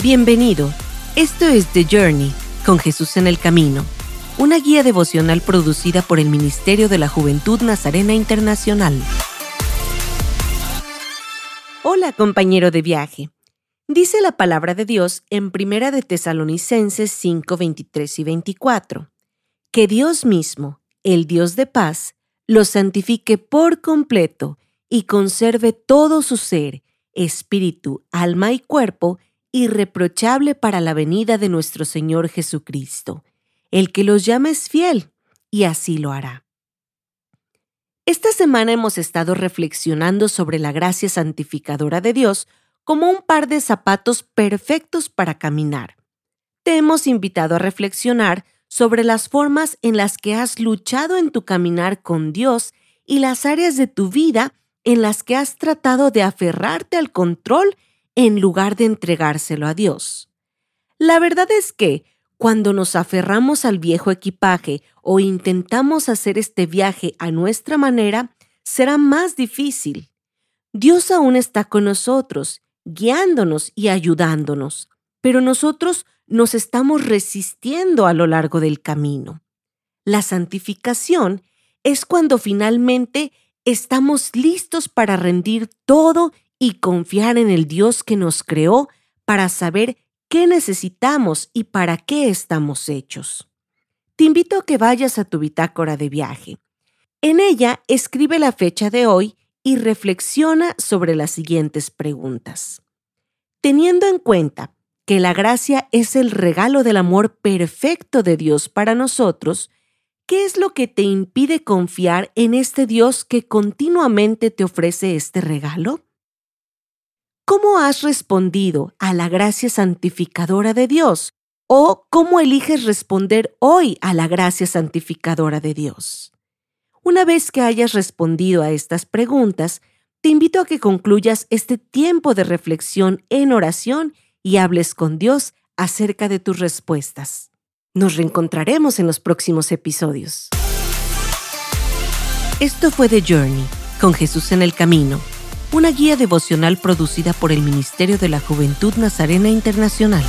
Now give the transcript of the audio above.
Bienvenido. Esto es The Journey, con Jesús en el Camino, una guía devocional producida por el Ministerio de la Juventud Nazarena Internacional. Hola, compañero de viaje. Dice la palabra de Dios en Primera de Tesalonicenses 5, 23 y 24, que Dios mismo, el Dios de paz, los santifique por completo y conserve todo su ser, espíritu, alma y cuerpo, irreprochable para la venida de nuestro Señor Jesucristo. El que los llama es fiel, y así lo hará. Esta semana hemos estado reflexionando sobre la gracia santificadora de Dios como un par de zapatos perfectos para caminar. Te hemos invitado a reflexionar sobre las formas en las que has luchado en tu caminar con Dios y las áreas de tu vida en las que has tratado de aferrarte al control en lugar de entregárselo a Dios. La verdad es que, cuando nos aferramos al viejo equipaje o intentamos hacer este viaje a nuestra manera, será más difícil. Dios aún está con nosotros, guiándonos y ayudándonos, pero nosotros nos estamos resistiendo a lo largo del camino. La santificación es cuando finalmente estamos listos para rendir todo y confiar en el Dios que nos creó para saber qué necesitamos y para qué estamos hechos. Te invito a que vayas a tu bitácora de viaje. En ella escribe la fecha de hoy y reflexiona sobre las siguientes preguntas. Teniendo en cuenta que la gracia es el regalo del amor perfecto de Dios para nosotros, ¿qué es lo que te impide confiar en este Dios que continuamente te ofrece este regalo? ¿Cómo has respondido a la gracia santificadora de Dios? ¿O cómo eliges responder hoy a la gracia santificadora de Dios? Una vez que hayas respondido a estas preguntas, te invito a que concluyas este tiempo de reflexión en oración y hables con Dios acerca de tus respuestas. Nos reencontraremos en los próximos episodios. Esto fue The Journey, con Jesús en el Camino una guía devocional producida por el Ministerio de la Juventud Nazarena Internacional.